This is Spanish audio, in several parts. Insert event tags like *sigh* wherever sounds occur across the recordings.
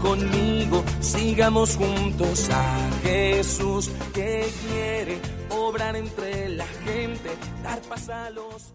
Conmigo, sigamos juntos a Jesús que quiere obrar entre la gente, dar paz.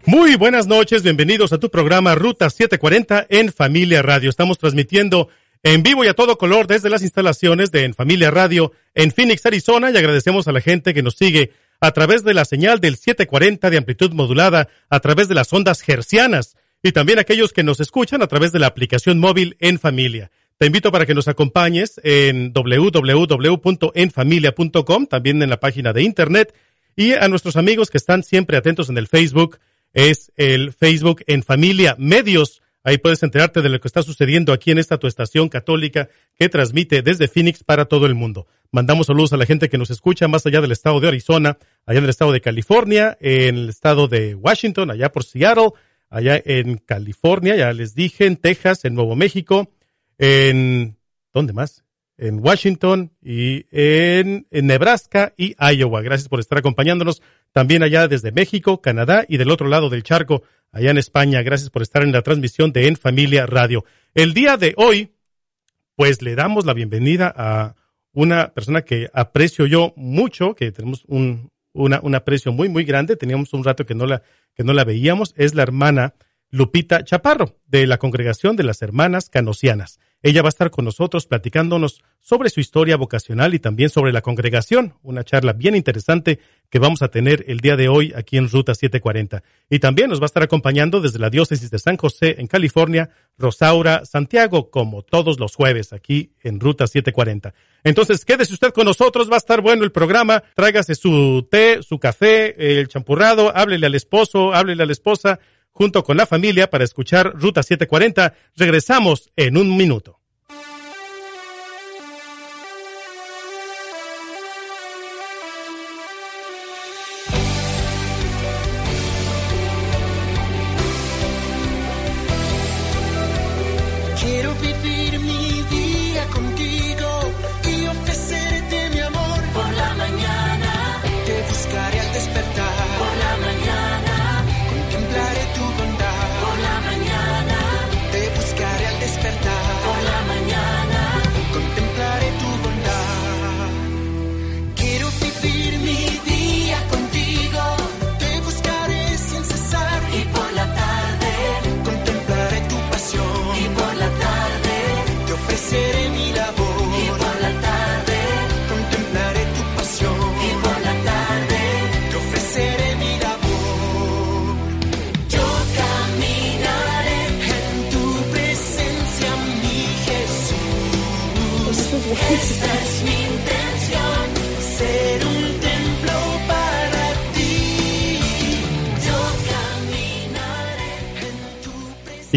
Muy buenas noches, bienvenidos a tu programa Ruta 740 en Familia Radio. Estamos transmitiendo en vivo y a todo color desde las instalaciones de En Familia Radio en Phoenix, Arizona y agradecemos a la gente que nos sigue a través de la señal del 740 de amplitud modulada, a través de las ondas hercianas y también aquellos que nos escuchan a través de la aplicación móvil En Familia. Te invito para que nos acompañes en www.enfamilia.com, también en la página de internet, y a nuestros amigos que están siempre atentos en el Facebook, es el Facebook En Familia Medios. Ahí puedes enterarte de lo que está sucediendo aquí en esta tu estación católica que transmite desde Phoenix para todo el mundo. Mandamos saludos a la gente que nos escucha más allá del estado de Arizona, allá en el estado de California, en el estado de Washington, allá por Seattle, allá en California, ya les dije, en Texas, en Nuevo México, en, ¿dónde más? En Washington y en, Nebraska y Iowa. Gracias por estar acompañándonos también allá desde México, Canadá y del otro lado del charco, allá en España. Gracias por estar en la transmisión de En Familia Radio. El día de hoy, pues le damos la bienvenida a una persona que aprecio yo mucho, que tenemos un, una, un aprecio muy, muy grande. Teníamos un rato que no la, que no la veíamos. Es la hermana Lupita Chaparro, de la Congregación de las Hermanas Canosianas. Ella va a estar con nosotros platicándonos sobre su historia vocacional y también sobre la congregación, una charla bien interesante que vamos a tener el día de hoy aquí en Ruta 740. Y también nos va a estar acompañando desde la diócesis de San José en California, Rosaura Santiago, como todos los jueves aquí en Ruta 740. Entonces, quédese usted con nosotros, va a estar bueno el programa, tráigase su té, su café, el champurrado, háblele al esposo, háblele a la esposa, junto con la familia para escuchar Ruta 740. Regresamos en un minuto.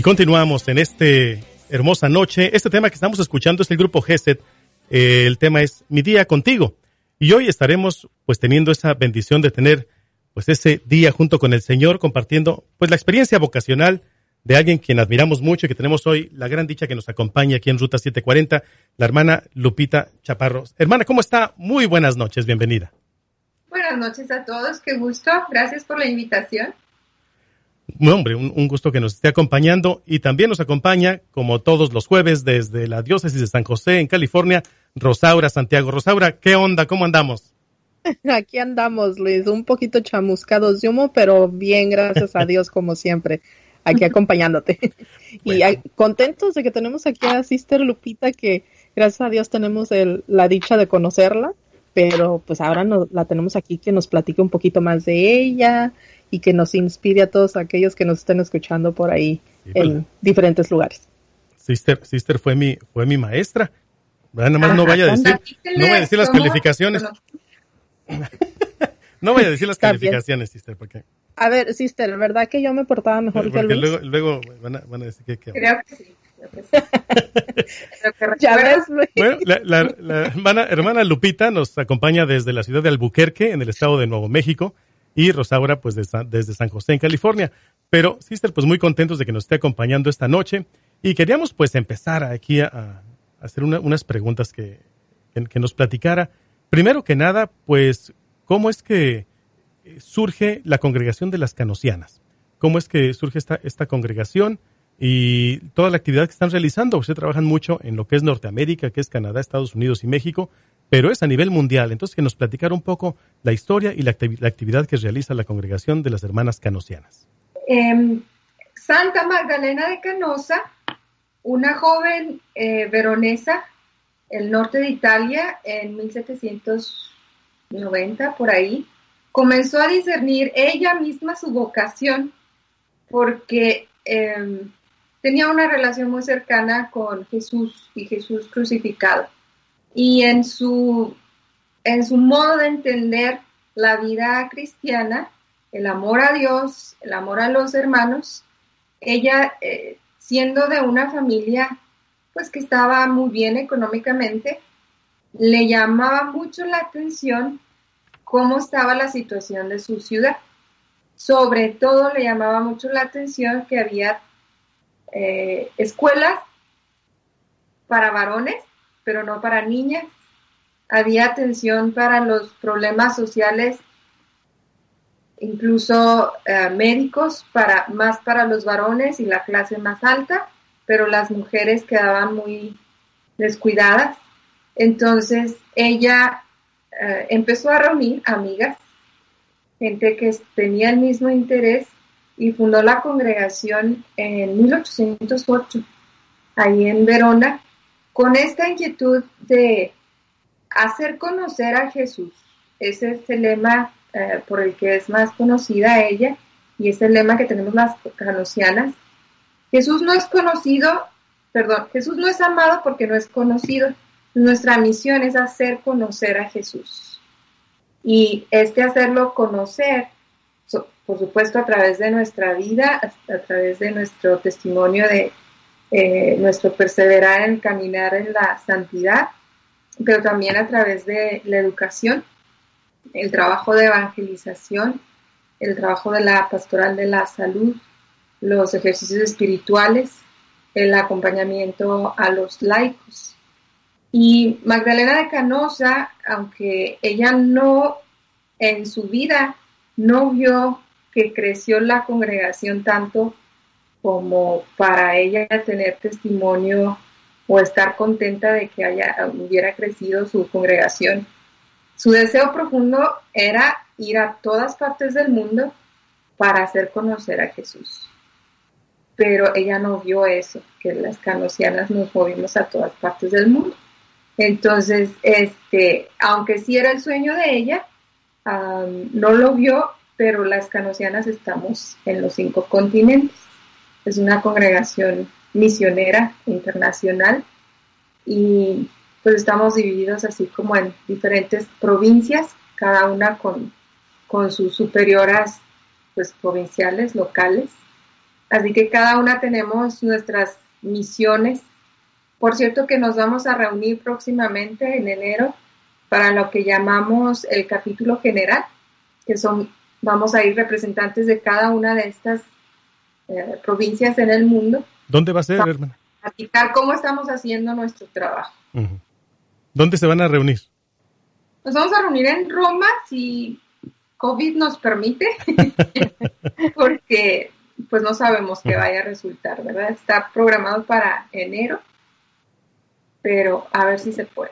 Continuamos en este hermosa noche. Este tema que estamos escuchando es el grupo GESET. Eh, el tema es Mi día contigo. Y hoy estaremos pues teniendo esa bendición de tener pues ese día junto con el Señor compartiendo pues la experiencia vocacional de alguien quien admiramos mucho y que tenemos hoy la gran dicha que nos acompaña aquí en Ruta 740, la hermana Lupita Chaparros. Hermana, ¿cómo está? Muy buenas noches, bienvenida. Buenas noches a todos, qué gusto. Gracias por la invitación hombre, un, gusto que nos esté acompañando y también nos acompaña, como todos los jueves, desde la diócesis de San José, en California, Rosaura Santiago. Rosaura, ¿qué onda? ¿Cómo andamos? *laughs* Aquí andamos, Luis, un poquito chamuscados de humo, pero bien, gracias a Dios, como siempre. aquí acompañándote. *laughs* y contentos de que tenemos aquí a Sister Lupita, que gracias a Dios tenemos el, la dicha de conocerla, pero pues ahora no, la tenemos aquí que nos platique un poquito más de ella y que nos inspire a todos aquellos que nos estén escuchando por ahí en diferentes lugares. Sister, Sister fue mi, fue mi maestra. Nada más no vaya a decir, no vaya a decir las calificaciones. *laughs* no vaya a decir las calificaciones, Sister, porque a ver, sister, ¿verdad que yo me portaba mejor que Luis? Luego, luego van, a, van a decir que... Creo que sí. *laughs* ya ves, Bueno, la, la, hermana, Lupita nos acompaña desde la ciudad de Albuquerque, en el estado de Nuevo México, y Rosaura, pues desde San José, en California. Pero, sister, pues muy contentos de que nos esté acompañando esta noche. Y queríamos, pues, empezar aquí a, hacer unas preguntas que, que nos platicara. Primero que nada, pues, ¿cómo es que surge la congregación de las canosianas. ¿Cómo es que surge esta, esta congregación y toda la actividad que están realizando? Ustedes trabajan mucho en lo que es Norteamérica, que es Canadá, Estados Unidos y México, pero es a nivel mundial. Entonces, que nos platicara un poco la historia y la, actividad que realiza la congregación de las hermanas canosianas. Em, Santa Magdalena de Canosa, una joven eh, veronesa, el norte de Italia, en 1790, por ahí, comenzó a discernir ella misma su vocación porque em, tenía una relación muy cercana con Jesús y Jesús crucificado. Y en su, en su modo de entender la vida cristiana, el amor a Dios, el amor a los hermanos, ella, eh, siendo de una familia pues que estaba muy bien económicamente, le llamaba mucho la atención cómo estaba la situación de su ciudad. Sobre todo le llamaba mucho la atención que había eh, escuelas para varones, pero no para niñas. Había atención para los problemas sociales, incluso eh, médicos, para, más para los varones y la clase más alta, pero las mujeres quedaban muy descuidadas. Entonces ella eh, empezó a reunir amigas, gente que tenía el mismo interés y fundó la congregación en 1808, ahí en Verona, con esta inquietud de hacer conocer a Jesús. Ese es el lema eh, por el que es más conocida ella y es el lema que tenemos las canosianas. Jesús no es conocido, perdón, Jesús no es amado porque no es conocido, nuestra misión es hacer conocer a Jesús. Y este hacerlo conocer, por supuesto, a través de nuestra vida, a, través de nuestro testimonio de eh, nuestro perseverar en caminar en la santidad, pero también a través de la educación, el trabajo de evangelización, el trabajo de la pastoral de la salud, los ejercicios espirituales, el acompañamiento a los laicos. Y Magdalena de Canosa, aunque ella no en su vida no vio que creció la congregación tanto como para ella tener testimonio o estar contenta de que haya, hubiera crecido su congregación. Su deseo profundo era ir a todas partes del mundo para hacer conocer a Jesús. Pero ella no vio eso, que las canosianas nos movimos a todas partes del mundo. Entonces, este, aunque sí era el sueño de ella, no lo vio, pero las canosianas estamos en los cinco continentes. Es una congregación misionera internacional y pues estamos divididos así como en diferentes provincias, cada una con, con sus superioras pues provinciales, locales. Así que cada una tenemos nuestras misiones por cierto que nos vamos a reunir próximamente en enero para lo que llamamos el capítulo general, que son, vamos a ir representantes de cada una de estas eh, provincias en el mundo. ¿Dónde va a ser, hermana? Platicar cómo estamos haciendo nuestro trabajo. ¿Dónde se van a reunir? Nos vamos a reunir en Roma si COVID nos permite, *laughs* porque pues no sabemos qué vaya a resultar, ¿verdad? Está programado para enero pero a ver si se puede.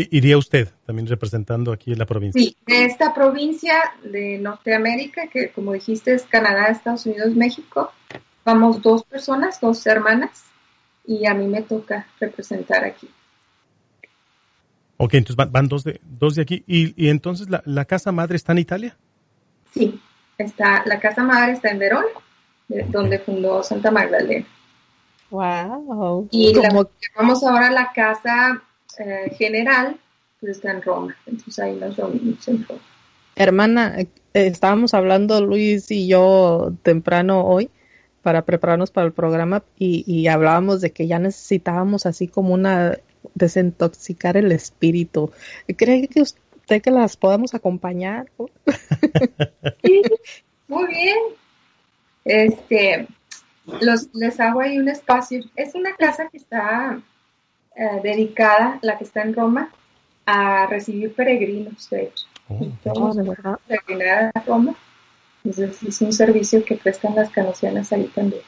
¿Iría usted también representando aquí en la provincia? Sí, de esta provincia de Norteamérica, que como dijiste es Canadá, Estados Unidos, México, vamos dos personas, dos hermanas, y a mí me toca representar aquí. Ok, entonces van, dos, de, dos de aquí. ¿Y, entonces la, la, casa madre está en Italia? Sí, está, la casa madre está en Verón, donde fundó Santa Magdalena. Wow. Y vamos ahora a la casa eh, general, pues está en Roma. Entonces ahí nos reunimos en Roma. Hermana, eh, estábamos hablando Luis y yo temprano hoy para prepararnos para el programa y, y hablábamos de que ya necesitábamos así como una desintoxicar el espíritu. ¿Cree que usted que las podamos acompañar? *laughs* sí, muy bien. Este, los, les hago ahí un espacio. Es una casa que está eh, dedicada, la que está en Roma, a recibir peregrinos, de hecho. Oh, de verdad. a Roma. Entonces es un servicio que prestan las canosianas ahí también.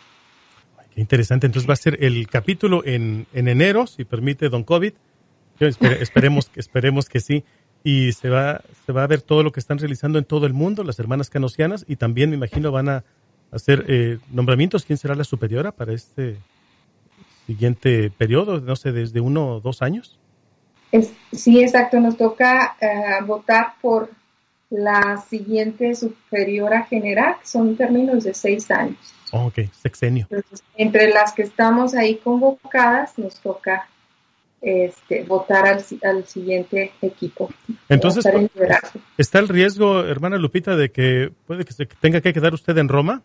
Qué interesante. Entonces va a ser el capítulo en, en enero, si permite Don COVID. *laughs* esperemos, esperemos que sí. Y se va, se va a ver todo lo que están realizando en todo el mundo, las hermanas canosianas, y también me imagino van a hacer eh, nombramientos. ¿Quién será la superiora para este siguiente periodo? No sé, desde uno o dos años. Es, sí, exacto. Nos toca eh, votar por la siguiente superiora general, son términos de seis años. Oh, ok, sexenio. entre las que estamos ahí convocadas, nos toca este, votar al, al siguiente equipo. Entonces, ¿está el riesgo, hermana Lupita, de que puede que se tenga que quedar usted en Roma?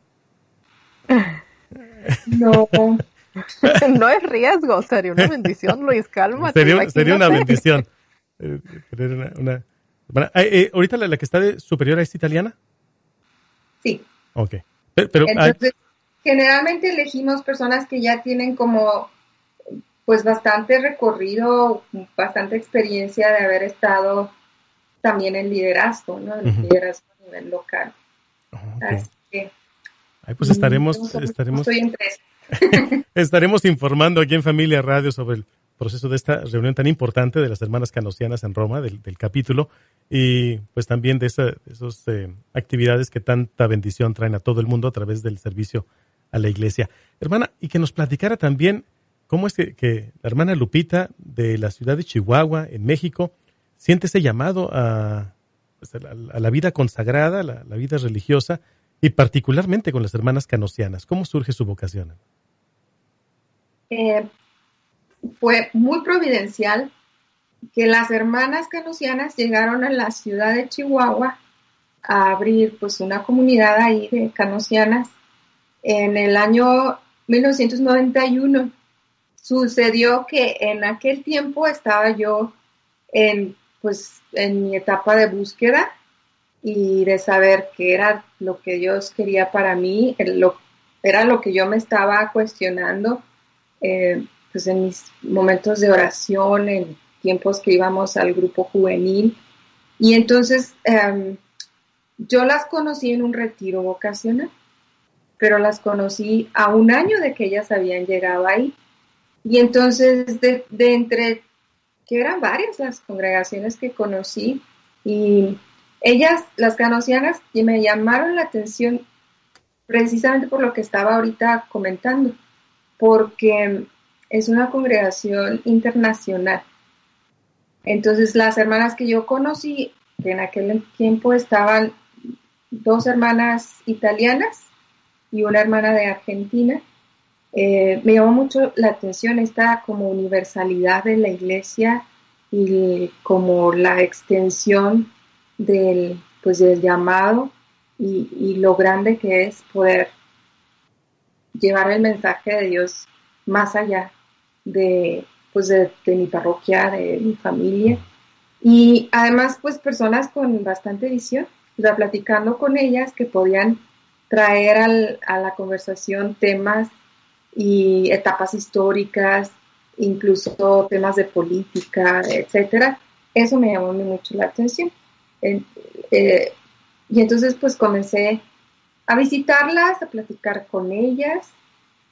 *laughs* No. *laughs* no es riesgo, sería una bendición, Luis, calma. Sería, sería una bendición. Eh, eh, ahorita la, que está de superior es italiana. Sí. Ok. Pero, Entonces, generalmente elegimos personas que ya tienen como pues bastante recorrido, bastante experiencia de haber estado también en liderazgo, ¿no? En liderazgo a nivel local. Así que, pues estaremos, estaremos, *laughs* estaremos informando aquí en Familia Radio sobre el proceso de esta reunión tan importante de las hermanas canosianas en Roma, del, capítulo, y pues también de, esas eh, actividades que tanta bendición traen a todo el mundo a través del servicio a la iglesia. Hermana, y que nos platicara también cómo es que, la hermana Lupita de la ciudad de Chihuahua, en México, siente ese llamado a, pues, la vida consagrada, la, la vida religiosa, y particularmente con las hermanas canosianas. ¿Cómo surge su vocación? Eh, fue muy providencial que las hermanas canosianas llegaron a la ciudad de Chihuahua a abrir pues una comunidad ahí de canosianas en el año 1991. Sucedió que en aquel tiempo estaba yo en pues en mi etapa de búsqueda y de saber qué era lo que Dios quería para mí, lo, era lo que yo me estaba cuestionando eh, pues en mis momentos de oración, en tiempos que íbamos al grupo juvenil. Y entonces em, yo las conocí en un retiro vocacional, pero las conocí a un año de que ellas habían llegado ahí. Y entonces de, entre, que eran varias las congregaciones que conocí, y ellas, las canosianas, me llamaron la atención precisamente por lo que estaba ahorita comentando, porque es una congregación internacional. Entonces las hermanas que yo conocí, que en aquel tiempo estaban dos hermanas italianas y una hermana de Argentina, eh, me llamó mucho la atención esta como universalidad de la iglesia y como la extensión del, pues, del llamado y, y lo grande que es poder llevar el mensaje de Dios más allá de, pues de, mi parroquia, de mi familia. Y además, pues personas con bastante visión, o sea, platicando con ellas que podían traer al, a la conversación temas y etapas históricas, incluso temas de política, etcétera. Eso me llamó mucho la atención. Eh, y entonces, pues comencé a visitarlas, a platicar con ellas,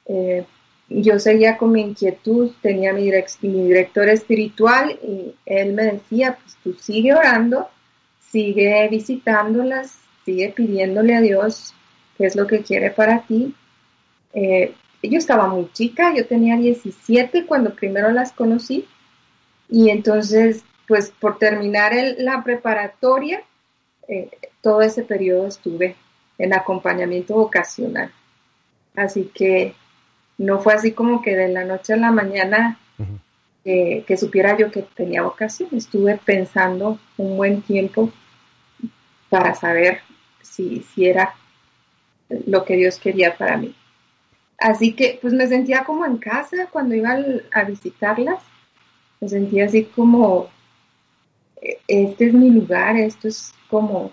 eh, yo seguía con mi inquietud, tenía mi, director espiritual y él me decía, pues tú sigue orando, sigue visitándolas, sigue pidiéndole a Dios qué es lo que quiere para ti, Eh, yo estaba muy chica, yo tenía 17 cuando primero las conocí. Y entonces, pues por terminar la preparatoria, eh, todo ese periodo estuve en acompañamiento vocacional. Así que no fue así como que de la noche a la mañana que supiera yo que tenía vocación. Estuve pensando un buen tiempo para saber si, si era lo que Dios quería para mí. Así que pues me sentía como en casa cuando iba a visitarlas. Me sentía así como, este es mi lugar, esto es como,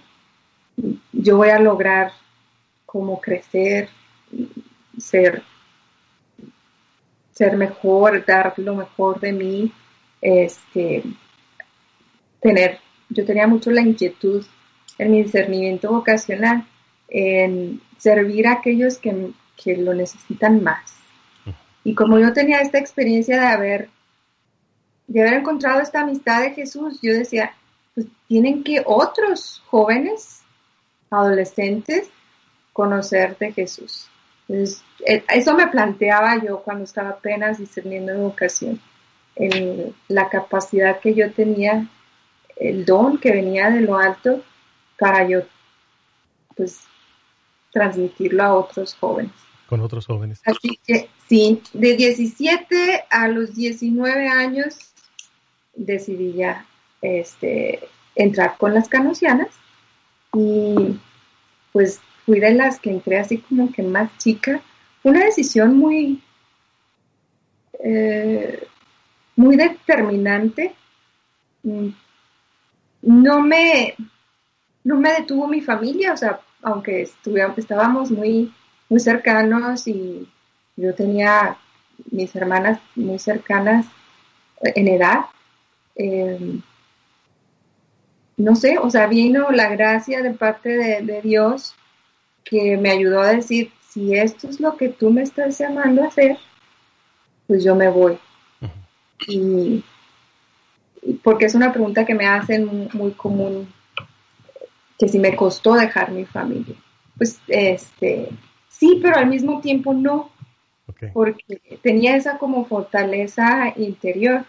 yo voy a lograr como crecer, ser, ser mejor, dar lo mejor de mí, este, tener, yo tenía mucho la inquietud en mi discernimiento vocacional, en servir a aquellos que, que lo necesitan más. Y como yo tenía esta experiencia de haber, de haber encontrado esta amistad de Jesús, yo decía, pues tienen que otros jóvenes, adolescentes, conocer de Jesús. Entonces, eh, eso me planteaba yo cuando estaba apenas discerniendo educación, la capacidad que yo tenía, el don que venía de lo alto para yo, pues, transmitirlo a otros jóvenes. Con otros jóvenes. Así que sí, de 17 a los 19 años decidí ya este, entrar con las canosianas y pues fui de las que entré así como que más chica. Una decisión muy, eh, muy determinante. Mm, no me, no me detuvo mi familia, o sea, aunque estábamos muy, muy cercanos y yo tenía mis hermanas muy cercanas en edad, em, no sé, o sea, vino la gracia de parte de, Dios que me ayudó a decir, si esto es lo que tú me estás llamando a hacer, pues yo me voy. y, porque es una pregunta que me hacen muy común que si me costó dejar mi familia. Pues este, sí, pero al mismo tiempo no, porque tenía esa como fortaleza interior,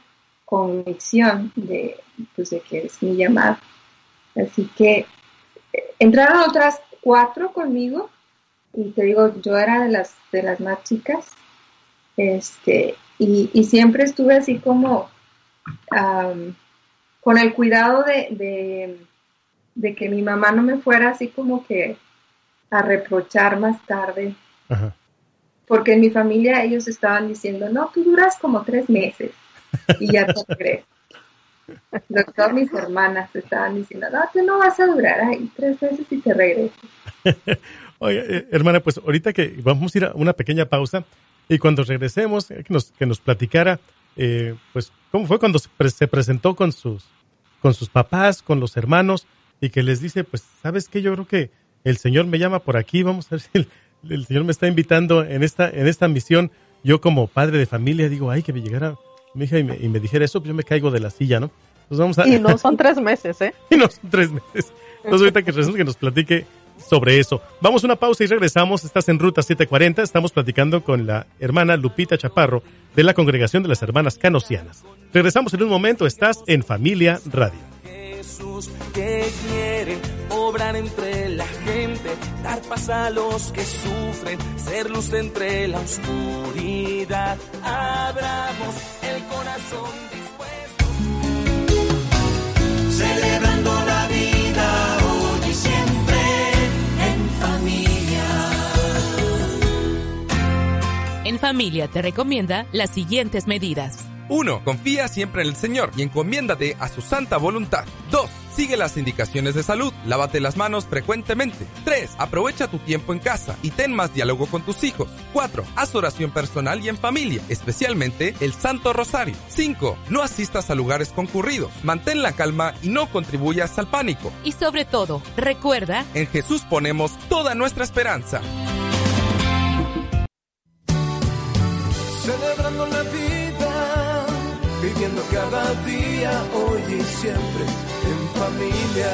convicción de, pues, de que es mi llamado. Así que eh, entraron otras cuatro conmigo y te digo, yo era de las, de las más chicas, este, y, siempre estuve así como con el cuidado de de que mi mamá no me fuera así como que a reprochar más tarde. Porque en mi familia ellos estaban diciendo, no, tú duras como tres meses y ya. Todas mis hermanas estaban diciendo, no, tú no vas a durar ahí tres meses y te regresas. *laughs* Oye, eh, hermana, pues ahorita que vamos a ir a una pequeña pausa y cuando regresemos, eh, que nos, que nos platicara, eh, pues, cómo fue cuando se, se presentó con sus, con sus papás, con los hermanos, y que les dice, pues, ¿sabes qué? Yo creo que el Señor me llama por aquí, vamos a ver si el, Señor me está invitando en esta, en esta misión. Yo como padre de familia digo, ay, que me llegara mi hija y me, y me dijera eso, pues yo me caigo de la silla, ¿no? Pues vamos a... Y no son tres meses, ¿eh? *laughs* y no son tres meses. Entonces ahorita que resulta que nos platique sobre eso. Vamos a una pausa y regresamos. Estás en Ruta 740. Estamos platicando con la hermana Lupita Chaparro de la Congregación de las Hermanas Canosianas. Regresamos en un momento. Estás en Familia Radio que quieren obrar entre la gente, dar paz a los que sufren, ser luz entre la oscuridad. Abramos el corazón dispuesto. Celebrando la vida hoy y siempre en familia. En familia te recomienda las siguientes medidas. 1. Confía siempre en el Señor y encomiéndate a su santa voluntad. 2. Sigue las indicaciones de salud, lávate las manos frecuentemente. 3. Aprovecha tu tiempo en casa y ten más diálogo con tus hijos. 4. Haz oración personal y en familia, especialmente el Santo Rosario. 5. No asistas a lugares concurridos, mantén la calma y no contribuyas al pánico. Y sobre todo, recuerda, en Jesús ponemos toda nuestra esperanza. Celebrando la viviendo cada día, hoy y siempre familia.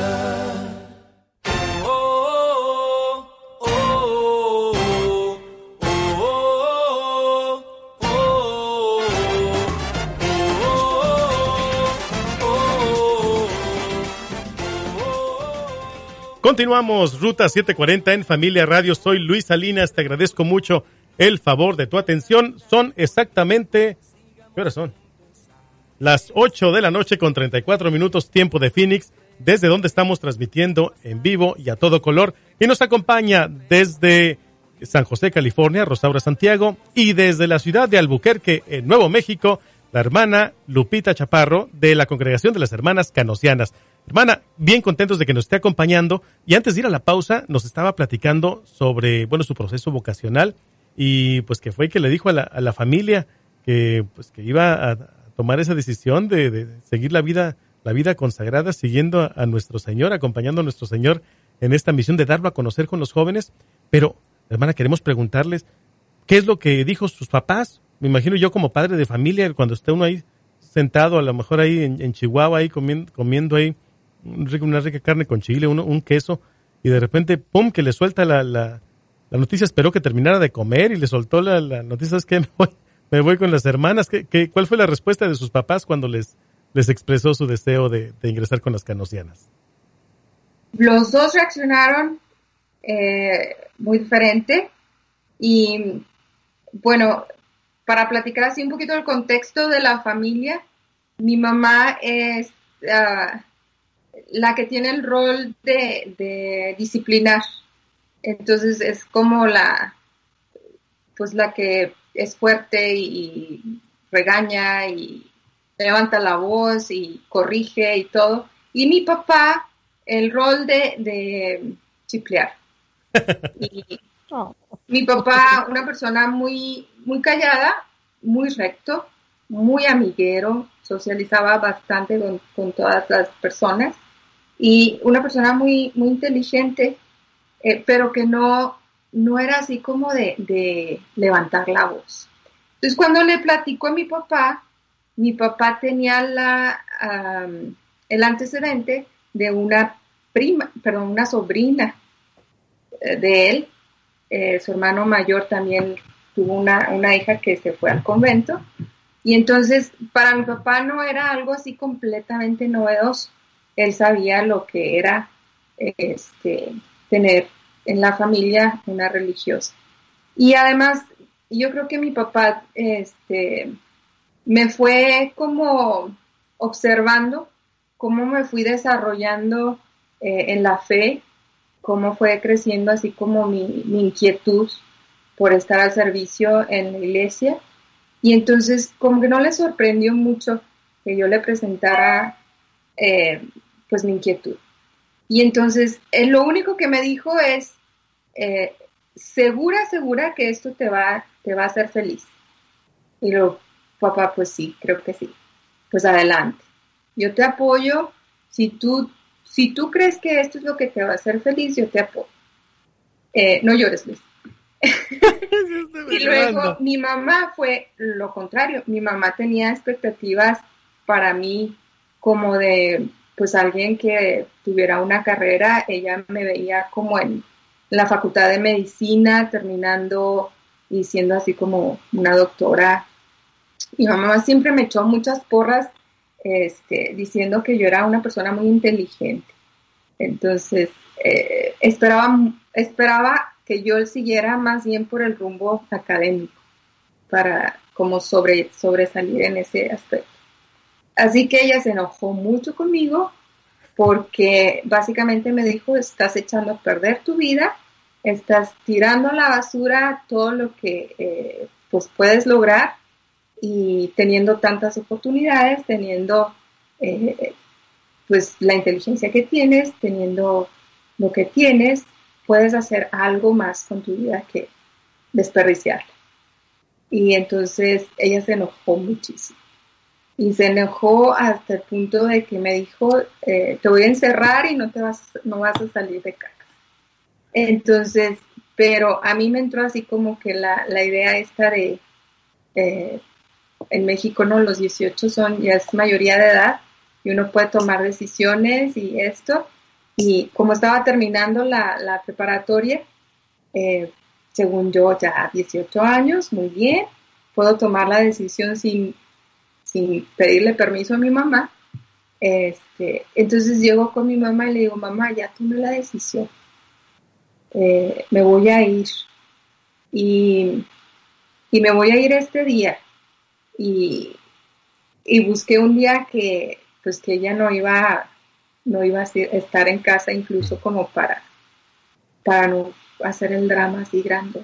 Continuamos, Ruta 740 en Familia Radio. Soy Luis Salinas, te agradezco mucho el favor de tu atención. Son exactamente, ¿qué horas son? Las 8 de la noche con 34 minutos tiempo de Phoenix, desde donde estamos transmitiendo en vivo y a todo color. Y nos acompaña desde San José, California, Rosaura Santiago, y desde la ciudad de Albuquerque, en Nuevo México, la hermana Lupita Chaparro de la Congregación de las Hermanas Canosianas. Hermana, bien contentos de que nos esté acompañando. Y antes de ir a la pausa, nos estaba platicando sobre, bueno, su proceso vocacional y pues que fue que le dijo a la, a la familia que, pues, que iba a tomar esa decisión de, de seguir la vida, la vida consagrada, siguiendo a, nuestro Señor, acompañando a nuestro Señor en esta misión de darlo a conocer con los jóvenes. Pero, hermana, queremos preguntarles, ¿qué es lo que dijo sus papás? Me imagino yo como padre de familia, cuando esté uno ahí sentado, a lo mejor ahí en, en Chihuahua, ahí comiendo, comiendo ahí una rica carne con chile, uno, un queso, y de repente, ¡pum!, que le suelta la, la, la noticia, esperó que terminara de comer y le soltó la, la noticia, es que me voy, me voy con las hermanas. ¿Qué, qué, cuál fue la respuesta de sus papás cuando les, les expresó su deseo de, de ingresar con las canosianas? Los dos reaccionaron eh, muy diferente y bueno, para platicar así un poquito el contexto de la familia, mi mamá es uh, la que tiene el rol de, de, disciplinar. Entonces es como la, pues la que es fuerte y regaña y levanta la voz y corrige y todo. Y mi papá, el rol de, de chiplear. *laughs* Y oh. mi papá, una persona muy, muy callada, muy recto, muy amiguero, socializaba bastante con, con todas las personas y una persona muy, muy inteligente, eh, pero que no, no era así como de, de, levantar la voz. Entonces, cuando le platico a mi papá, mi papá tenía la, um, el antecedente de una prima, perdón, una sobrina eh, de él. Eh, su hermano mayor también tuvo una, una hija que se fue al convento. Y entonces, para mi papá no era algo así completamente novedoso él sabía lo que era este, tener en la familia una religiosa. Y además, yo creo que mi papá este, me fue como observando cómo me fui desarrollando eh, en la fe, cómo fue creciendo así como mi, mi, inquietud por estar al servicio en la iglesia. Y entonces como que no le sorprendió mucho que yo le presentara eh, pues mi inquietud. Y entonces, él lo único que me dijo es, eh, segura, segura que esto te va, te va a hacer feliz. Y yo, papá, pues sí, creo que sí. Pues adelante. Yo te apoyo. Si tú, si tú crees que esto es lo que te va a hacer feliz, yo te apoyo. Eh, no llores, Luis. *laughs* y luego mi mamá fue lo contrario. Mi mamá tenía expectativas para mí como de pues alguien que tuviera una carrera, ella me veía como en la facultad de medicina, terminando y siendo así como una doctora. Mi mamá siempre me echó muchas porras este, diciendo que yo era una persona muy inteligente. Entonces, eh, esperaba, esperaba que yo siguiera más bien por el rumbo académico para como sobre, sobresalir en ese aspecto. Así que ella se enojó mucho conmigo porque básicamente me dijo, estás echando a perder tu vida, estás tirando a la basura todo lo que eh, pues puedes lograr y teniendo tantas oportunidades, teniendo eh, pues la inteligencia que tienes, teniendo lo que tienes, puedes hacer algo más con tu vida que desperdiciarla. Y entonces ella se enojó muchísimo y se enojó hasta el punto de que me dijo, eh, te voy a encerrar y no te vas, no vas a salir de casa. Entonces, pero a mí me entró así como que la, la idea esta de, eh, en México no, los 18 son, ya es mayoría de edad y uno puede tomar decisiones y esto. Y como estaba terminando la, la preparatoria, eh, según yo ya 18 años, muy bien, puedo tomar la decisión sin sin pedirle permiso a mi mamá Este, entonces llego con mi mamá y le digo, mamá, ya tomé la decisión. Eh, me voy a ir. Y, y, me voy a ir este día. Y, y, busqué un día que, pues que ella no iba, no iba a estar en casa incluso como para, para no hacer el drama así grande.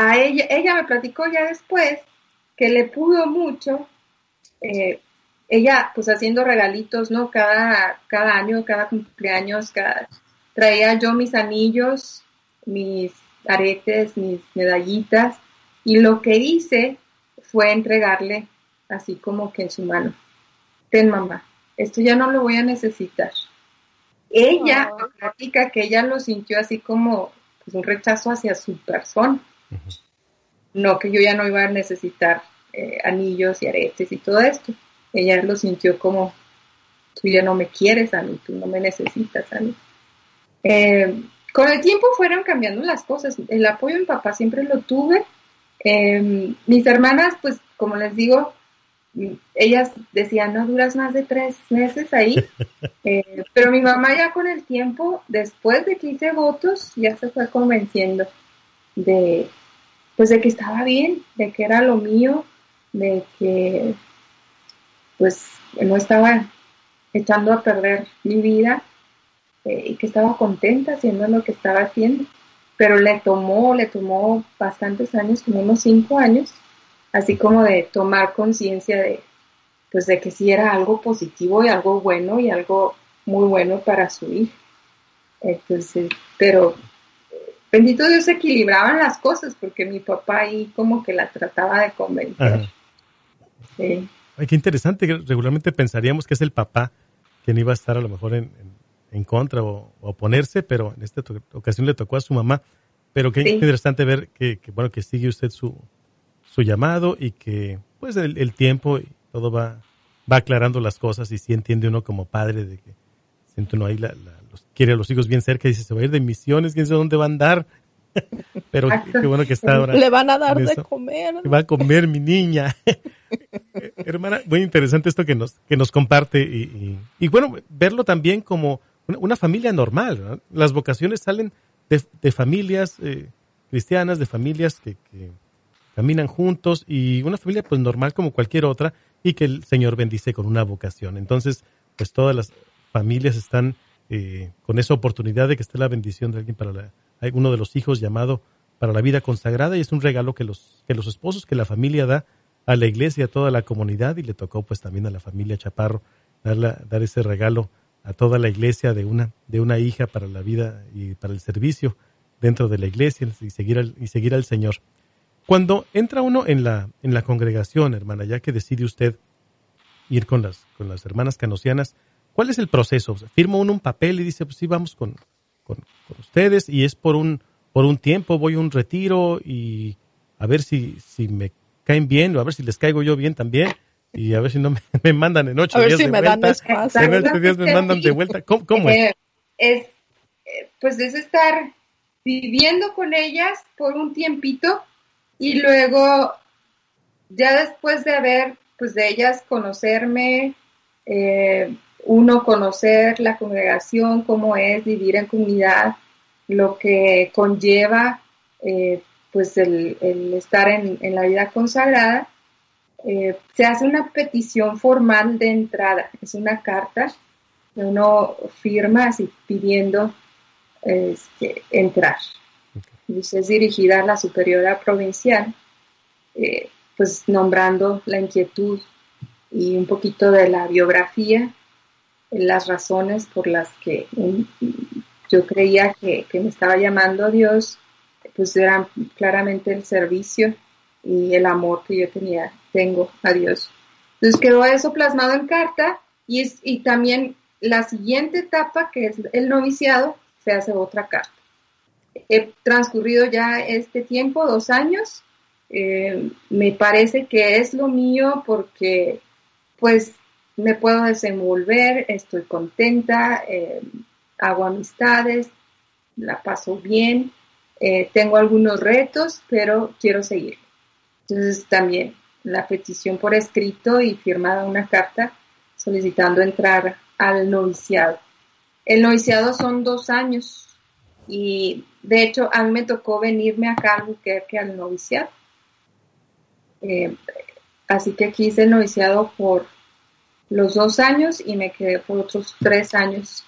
A ella, ella me platicó ya después que le pudo mucho eh, ella pues haciendo regalitos, ¿no? Cada, cada año, cada cumpleaños, cada, traía yo mis anillos, mis aretes, mis medallitas y lo que hice fue entregarle así como que en su mano. Ten mamá, esto ya no lo voy a necesitar. Ella oh. platica que ella lo sintió así como pues, un rechazo hacia su persona. No que yo ya no iba a necesitar eh, anillos y aretes y todo esto. Ella lo sintió como, tú ya no me quieres a mí, tú no me necesitas a mí. Eh, con el tiempo fueron cambiando las cosas. El apoyo de mi papá siempre lo tuve. Eh, mis hermanas, pues como les digo, ellas decían, no duras más de tres meses ahí. *laughs* pero mi mamá ya con el tiempo, después de que hice votos, ya se fue convenciendo de, pues de que estaba bien, de que era lo mío, de que pues no estaba echando a perder mi vida eh, y que estaba contenta haciendo lo que estaba haciendo. Pero le tomó, le tomó bastantes años, como unos cinco años, así como de tomar conciencia de, pues de que sí era algo positivo y algo bueno y algo muy bueno para su hija. Entonces, pero bendito Dios equilibraban las cosas porque mi papá ahí como que la trataba de convencer. Sí. Ay, qué interesante. Regularmente pensaríamos que es el papá quien iba a estar a lo mejor en, en, contra o, oponerse, pero en esta ocasión le tocó a su mamá. Pero qué interesante ver que, que, bueno, que sigue usted su, su llamado y que pues el, el, tiempo y todo va, va aclarando las cosas y sí entiende uno como padre de que uno ahí la, los, quiere a los hijos bien cerca y dice se va a ir de misiones, quién sabe dónde va a andar. *laughs* Pero qué, bueno que está ahora. Le van a dar de comer. Va a comer mi niña. *laughs* Hermana, muy interesante esto que nos, que nos comparte y, y, bueno, verlo también como una, familia normal. Las vocaciones salen de, de familias eh, cristianas, de familias que, que, caminan juntos y una familia pues normal como cualquier otra y que el Señor bendice con una vocación. Entonces, pues todas las familias están eh, con esa oportunidad de que esté la bendición de alguien para la, uno de los hijos llamado para la vida consagrada y es un regalo que los, que los esposos, que la familia da a la iglesia, a toda la comunidad y le tocó pues también a la familia Chaparro dar, dar ese regalo a toda la iglesia de una, de una hija para la vida y para el servicio dentro de la iglesia y seguir al, y seguir al Señor. Cuando entra uno en la, en la congregación, hermana, ya que decide usted ir con las, con las hermanas canosianas, ¿cuál es el proceso? ¿Firma uno un papel y dice, pues sí, vamos con, con, ustedes y es por un, por un tiempo, voy a un retiro y a ver si, si me caen bien o a ver si les caigo yo bien también y a ver si no me, *laughs* mandan en ocho días de vuelta. en ocho días me mandan de vuelta. ¿Cómo, es? es? Pues es estar viviendo con ellas por un tiempito y luego ya después de haber, pues de ellas conocerme, eh, uno conocer la congregación, cómo es vivir en comunidad, lo que conlleva eh, pues el, estar en, la vida consagrada, eh, se hace una petición formal de entrada, es una carta que uno firma así pidiendo este, entrar. es dirigida a la superiora provincial, eh, pues nombrando la inquietud y un poquito de la biografía las razones por las que yo creía que, me estaba llamando Dios, pues eran claramente el servicio y el amor que yo tenía, tengo a Dios. Entonces quedó eso plasmado en carta y, es, y también la siguiente etapa, que es el noviciado, se hace otra carta. He transcurrido ya este tiempo, dos años, eh, me parece que es lo mío porque pues me puedo desenvolver, estoy contenta, eh, hago amistades, la paso bien, eh, tengo algunos retos, pero quiero seguir. Entonces también la petición por escrito y firmada una carta solicitando entrar al noviciado. El noviciado son dos años y de hecho a mí me tocó venirme acá a Albuquerque al noviciado. Eh, así que aquí hice el noviciado por los dos años y me quedé por otros tres años.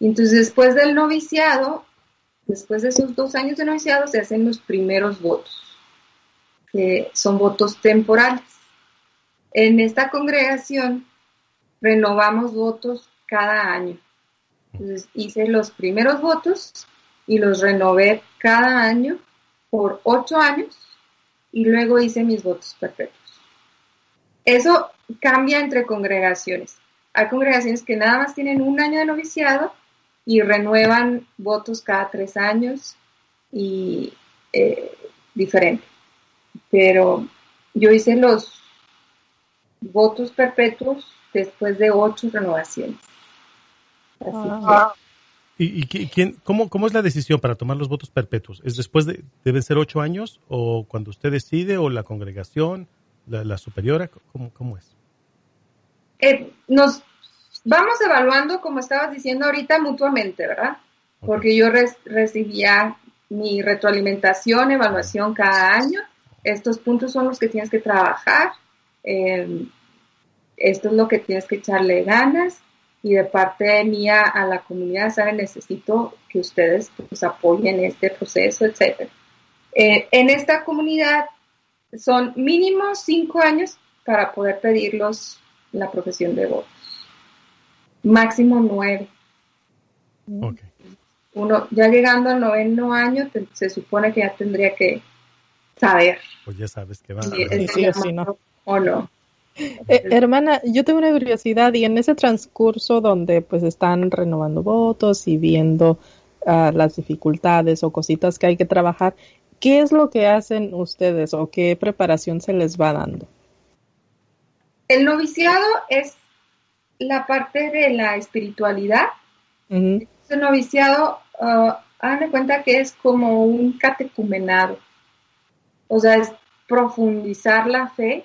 Entonces después del noviciado, después de esos dos años de noviciado se hacen los primeros votos, que son votos temporales. En esta congregación renovamos votos cada año. Entonces hice los primeros votos y los renové cada año por ocho años y luego hice mis votos perpetuos. Eso cambia entre congregaciones. Hay congregaciones que nada más tienen un año de noviciado y renuevan votos cada tres años y eh, diferente. Pero yo hice los votos perpetuos después de ocho renovaciones. Así Ah. ¿Y, y qui- quién, cómo, cómo es la decisión para tomar los votos perpetuos? ¿Es después de, deben ser ocho años o cuando usted decide o la congregación, la, la superiora? ¿Cómo, ¿Cómo es? Eh, nos vamos evaluando, como estabas diciendo ahorita, mutuamente, ¿verdad? Porque yo recibía mi retroalimentación, evaluación cada año. Estos puntos son los que tienes que trabajar. eh, esto es lo que tienes que echarle ganas. Y de parte mía a la comunidad, ¿saben? Necesito que ustedes pues, apoyen este proceso, etc. en esta comunidad son mínimo cinco años para poder pedirlos la profesión de votos. Máximo nueve. Ok. Uno, ya llegando al noveno año, te- se supone que ya tendría que saber Pues ya sabes que va. sí o sí, ¿no? o no. Eh, hermana, yo tengo una curiosidad y en ese transcurso donde pues están renovando votos y viendo ah, las dificultades o cositas que hay que trabajar, ¿qué es lo que hacen ustedes o qué preparación se les va dando? El noviciado es la parte de la espiritualidad. El noviciado, ah, hagan cuenta que es como un catecumenado. O sea, es profundizar la fe,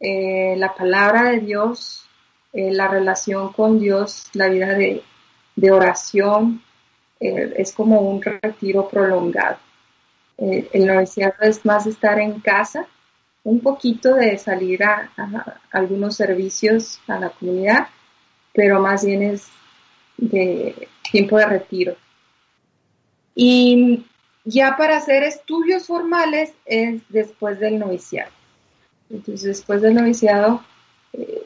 eh, la palabra de Dios, eh, la relación con Dios, la vida de, de oración. eh, es como un retiro prolongado. El noviciado es más estar en casa, un poquito de salir a, a algunos servicios a la comunidad, pero más bien es de tiempo de retiro. Y ya para hacer estudios formales es después del noviciado. Entonces, después del noviciado, eh,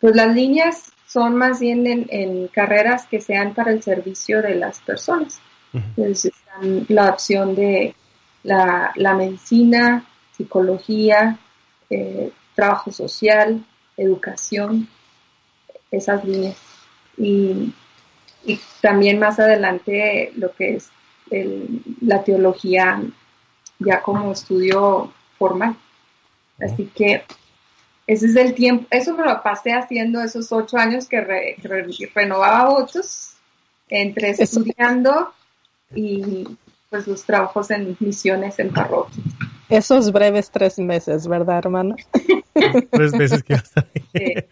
pues las líneas son más bien en, en carreras que sean para el servicio de las personas. Ujú. Entonces, están la opción de la, la medicina, psicología, eh, trabajo social, educación, esas líneas. Y, y también más adelante lo que es el- la teología ya como estudio formal. Así que ese es el tiempo, eso me lo pasé haciendo esos ocho años que, re- renovaba votos entre estudiando y pues los trabajos en misiones en parroquia. Esos breves tres meses, ¿verdad, hermana? *laughs* Tres veces que vas ahí. Eh,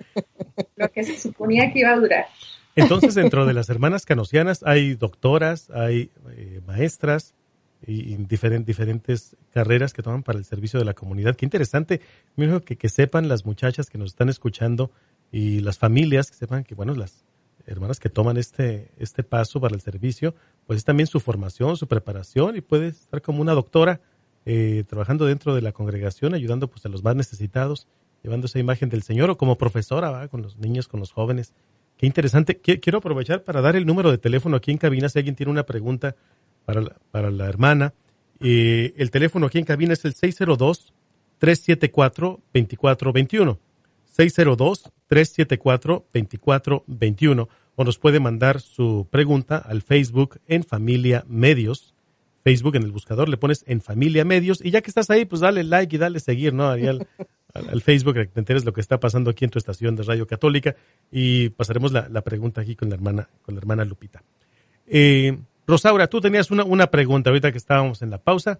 lo que se suponía que iba a durar. Entonces, dentro de las hermanas canosianas hay doctoras, hay eh, maestras y, y diferen- diferentes carreras que toman para el servicio de la comunidad. Qué interesante, mejor que, que sepan las muchachas que nos están escuchando y las familias que sepan que, bueno, las hermanas que toman este, este paso para el servicio, pues es también su formación, su preparación y puede estar como una doctora eh, trabajando dentro de la congregación, ayudando pues a los más necesitados, llevando esa imagen del Señor o como profesora, ¿va? con los niños, con los jóvenes. Qué interesante. Qui- Quiero aprovechar para dar el número de teléfono aquí en cabina si alguien tiene una pregunta para la, para la hermana. Eh, el teléfono aquí en cabina es el 602-374-2421. 602-374-2421. O nos puede mandar su pregunta al Facebook en Familia Medios. Facebook en el buscador le pones en Familia Medios y ya que estás ahí, pues dale like y dale seguir, ¿no? Ahí *laughs* al, al- Facebook que te enteres lo que está pasando aquí en tu estación de Radio Católica y pasaremos la, la pregunta aquí con la hermana, con la hermana Lupita. Eh, Rosaura, tú tenías una, una pregunta ahorita que estábamos en la pausa.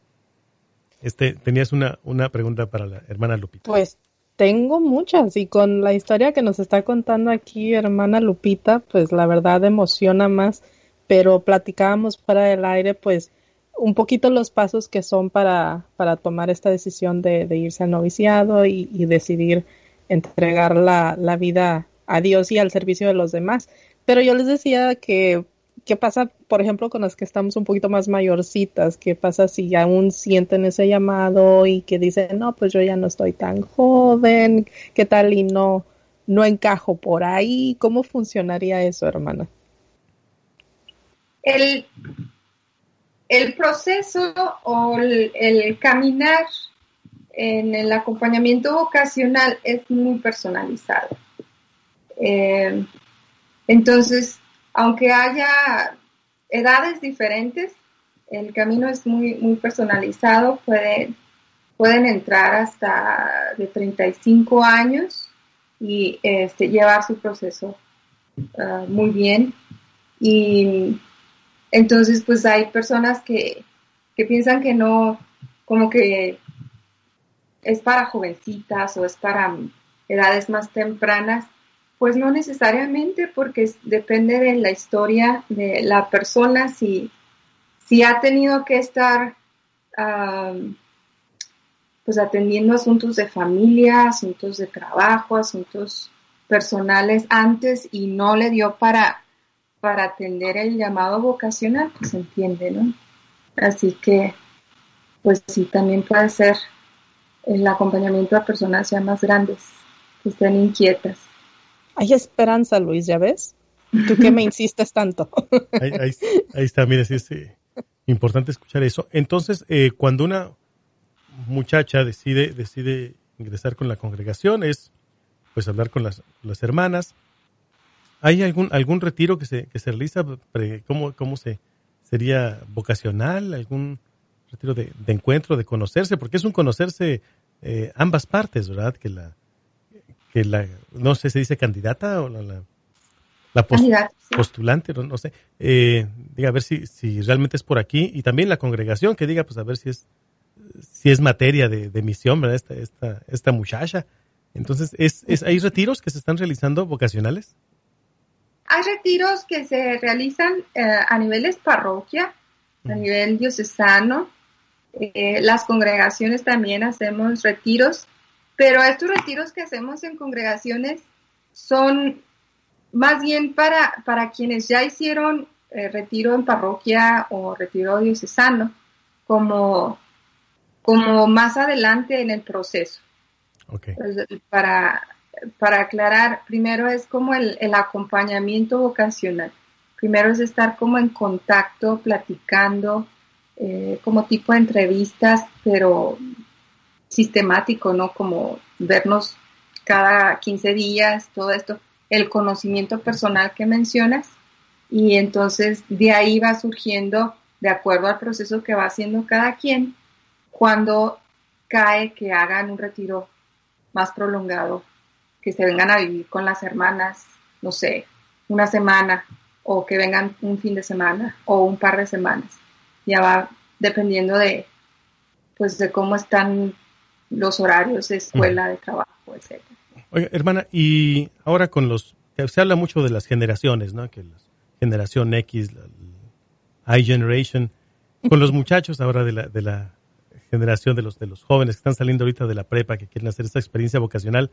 Este, tenías una, una pregunta para la hermana Lupita. Pues tengo muchas y con la historia que nos está contando aquí hermana Lupita, pues la verdad emociona más, pero platicábamos fuera del aire, pues un poquito los pasos que son para, para tomar esta decisión de, de irse al noviciado y, y decidir entregar la, la vida a Dios y al servicio de los demás. Pero yo les decía que ¿qué pasa, por ejemplo, con las que estamos un poquito más mayorcitas? ¿Qué pasa si aún sienten ese llamado y que dicen, no, pues yo ya no estoy tan joven, qué tal y no, no encajo por ahí? ¿Cómo funcionaría eso, hermana? El, el proceso o el, caminar en el acompañamiento vocacional es muy personalizado. Eh, entonces, aunque haya edades diferentes, el camino es muy, muy personalizado, puede, pueden entrar hasta de 35 años y este, llevar su proceso uh, muy bien. Y entonces, pues hay personas que, que piensan que no, como que es para jovencitas o es para edades más tempranas. Pues no necesariamente, porque depende de la historia de la persona, si, si ha tenido que estar pues atendiendo asuntos de familia, asuntos de trabajo, asuntos personales antes y no le dio para, para atender el llamado vocacional, pues entiende, ¿no? Así que, pues sí, también puede ser el acompañamiento a personas ya más grandes, que estén inquietas. Hay esperanza, Luis, ¿ya ves? ¿Tú qué me insistes tanto? *laughs* ahí, ahí, ahí, está, mira, sí es eh, importante escuchar eso. Entonces, eh, cuando una muchacha decide, decide ingresar con la congregación, es pues hablar con las, las hermanas. ¿Hay algún, algún retiro que se, que se realiza? ¿Cómo, cómo se, sería vocacional? ¿Algún retiro de, de encuentro, de conocerse? Porque es un conocerse eh, ambas partes, ¿verdad? Que la, que la, no sé, se dice candidata o la, la, la post, Candidata, sí. postulante, no, no sé, eh, diga a ver si, si realmente es por aquí y también la congregación que diga pues a ver si es, si es materia de, de misión, ¿verdad? Esta, esta, esta muchacha. Entonces, ¿es, es, ¿hay retiros que se están realizando vocacionales? Hay retiros que se realizan eh, a niveles parroquia, a nivel diocesano. Eh, las congregaciones también hacemos retiros, pero estos retiros que hacemos en congregaciones son más bien para, para quienes ya hicieron eh, retiro en parroquia o retiro diocesano, como, como más adelante en el proceso. Okay. Para, para aclarar, primero es como el, acompañamiento vocacional. Primero es estar como en contacto, platicando, eh, como tipo de entrevistas, pero sistemático, ¿no? Como vernos cada 15 días, todo esto, el conocimiento personal que mencionas, y entonces de ahí va surgiendo, de acuerdo al proceso que va haciendo cada quien, cuando cae que hagan un retiro más prolongado, que se vengan a vivir con las hermanas, no sé, una semana, o que vengan un fin de semana, o un par de semanas. Ya va dependiendo de, pues, de cómo están los horarios de escuela, de trabajo, etc. Oiga, hermana, y ahora con los, se habla mucho de las generaciones, ¿no? Que la generación X, la, I-Generation, con los muchachos ahora de la, de la generación de los, de los jóvenes que están saliendo ahorita de la prepa, que quieren hacer esta experiencia vocacional,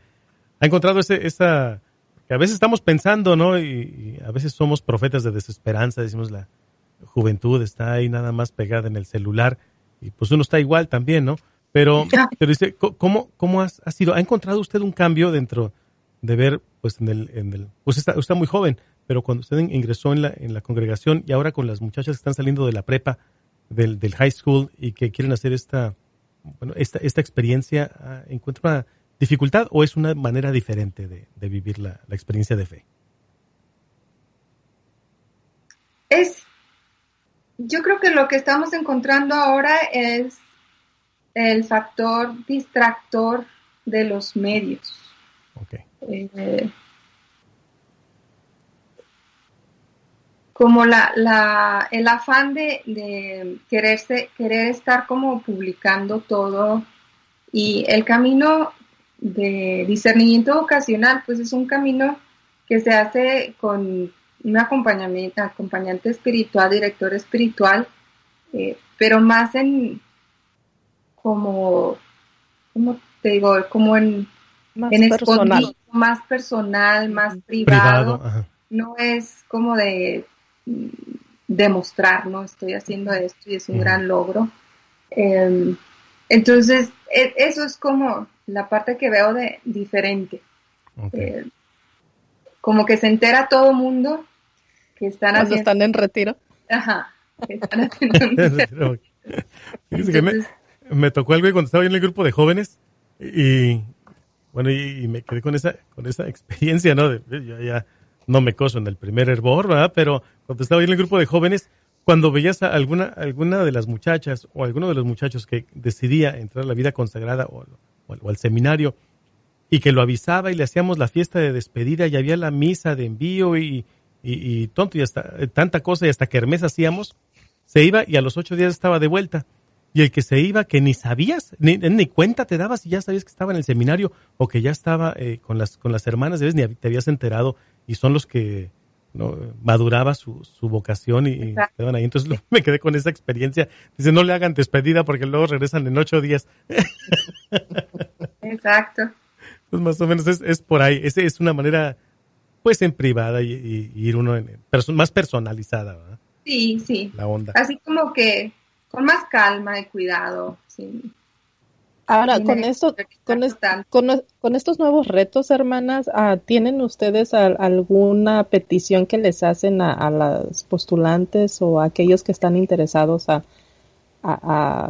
ha encontrado ese, esa, que a veces estamos pensando, ¿no? Y, y, a veces somos profetas de desesperanza, decimos la juventud está ahí nada más pegada en el celular, y pues uno está igual también, ¿no? Pero, pero dice, ¿cómo, cómo ha, ha, sido? ¿Ha encontrado usted un cambio dentro de ver, pues en el, en el pues está, está muy joven, pero cuando usted ingresó en la, en la congregación y ahora con las muchachas que están saliendo de la prepa, del, del high school y que quieren hacer esta, bueno, esta, esta experiencia, ¿encuentra dificultad o es una manera diferente de, de vivir la, la, experiencia de fe? Es, yo creo que lo que estamos encontrando ahora es el factor distractor de los medios. Okay. Eh, como la, la, el afán de, de quererse, querer estar como publicando todo y el camino de discernimiento vocacional, pues es un camino que se hace con un acompañamiento, acompañante espiritual, director espiritual, eh, pero más en como, ¿cómo te digo? Como en, Más en personal. escondido, más personal, más privado. No es como de mm, demostrar, ¿no? Estoy haciendo esto y es un gran logro. Eh, entonces, e- eso es como la parte que veo de diferente. Eh, como que se entera todo mundo que están Cuando haciendo, están en retiro. ajá, que están *laughs* haciendo un- *laughs* Fíjese que me, tocó algo cuando estaba yo en el grupo de jóvenes y bueno, y, y me quedé con esa, con esa experiencia, ¿no? De- yo ya no me coso en el primer hervor, ¿verdad? Pero cuando estaba yo en el grupo de jóvenes, cuando veías a alguna, alguna de las muchachas o alguno de los muchachos que decidía entrar a la vida consagrada o, o al- seminario y que lo avisaba y le hacíamos la fiesta de despedida y había la misa de envío y, y, tonto y hasta eh, tanta cosa y hasta que Hermes hacíamos, se iba y a los ocho días estaba de vuelta. Y el que se iba, que ni sabías, ni, ni cuenta te dabas y ya sabías que estaba en el seminario o que ya estaba eh, con, las, con las hermanas de vez, ni te habías enterado y son los que ¿no? maduraba su, su vocación y, y estaban ahí. Entonces *laughs* lo- me quedé con esa experiencia. Dice, no le hagan despedida porque luego regresan en ocho días. *laughs* Exacto. Pues más o menos es, es por ahí. Ese es una manera, pues en privada y, y- y ir uno en, perso- más personalizada, ¿verdad? Sí, sí. La onda. Así como que con más calma y cuidado. Sí. Ahora, con esto, con, es- con, con estos nuevos retos, hermanas, ah, ¿tienen ustedes al- alguna petición que les hacen a, a las postulantes o a aquellos que están interesados a, a,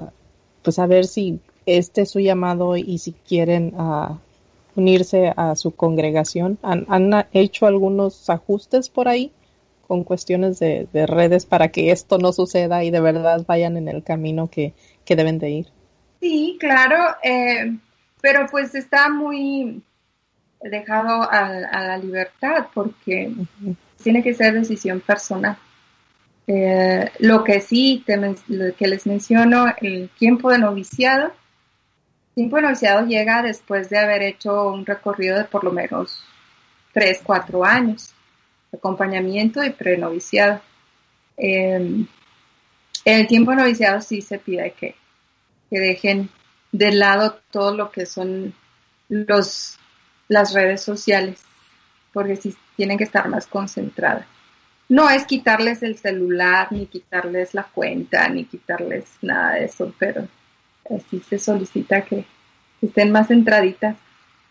a, pues a ver si este es su llamado y si quieren ah, unirse a su congregación? ¿Han, han hecho algunos ajustes por ahí con cuestiones de, de redes para que esto no suceda y de verdad vayan en el camino que, que deben de ir? Sí, claro, eh, pero pues está muy dejado a, a la libertad porque tiene que ser decisión personal. Eh, lo que sí te lo que les menciono, el tiempo de noviciado. El tiempo de noviciado llega después de haber hecho un recorrido de por lo menos tres, cuatro años de acompañamiento y prenoviciado. Eh, el tiempo de noviciado sí se pide que, que dejen de lado todo lo que son los, las redes sociales, porque sí tienen que estar más concentradas. No es quitarles el celular, ni quitarles la cuenta, ni quitarles nada de eso, pero sí se solicita que estén más centraditas.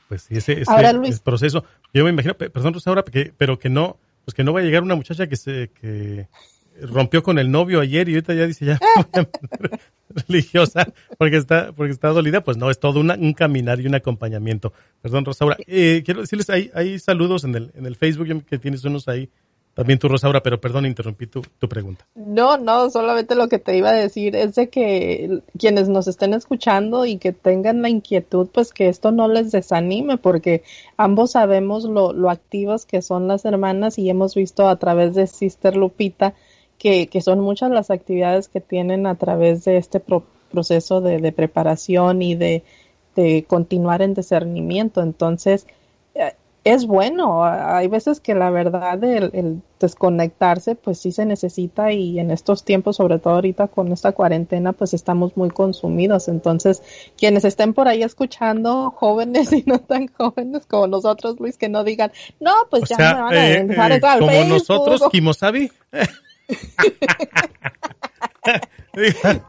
Pues sí, ese, ese- Ahora, Luis. proceso. Yo me imagino, pe- perdón, Rosaura, que- pero que no, pues que no va a llegar una muchacha que se, que rompió con el novio ayer y ahorita ya dice ya *laughs* religiosa porque está, porque está dolida, pues no, es todo una- un caminar y un acompañamiento. Perdón, Rosaura. Eh, quiero decirles, hay, hay saludos en el, en el Facebook que tienes unos ahí. También tú, Rosaura, pero perdón, interrumpí tu, tu pregunta. No, no, solamente lo que te iba a decir es de que quienes nos estén escuchando y que tengan la inquietud, pues que esto no les desanime, porque ambos sabemos lo, lo activas que son las hermanas y hemos visto a través de Sister Lupita que, que son muchas las actividades que tienen a través de este pro- proceso de, de preparación y de, de continuar en discernimiento. Entonces, eh, es bueno. Hay veces que la verdad el, el desconectarse pues sí se necesita y en estos tiempos, sobre todo ahorita con esta cuarentena, pues estamos muy consumidos. Entonces, quienes estén por ahí escuchando, jóvenes *laughs* y no tan jóvenes como nosotros, Luis, que no digan, no, pues O ya sea, me van a eh, eh, como Facebook". nosotros, Kimosabi. *laughs*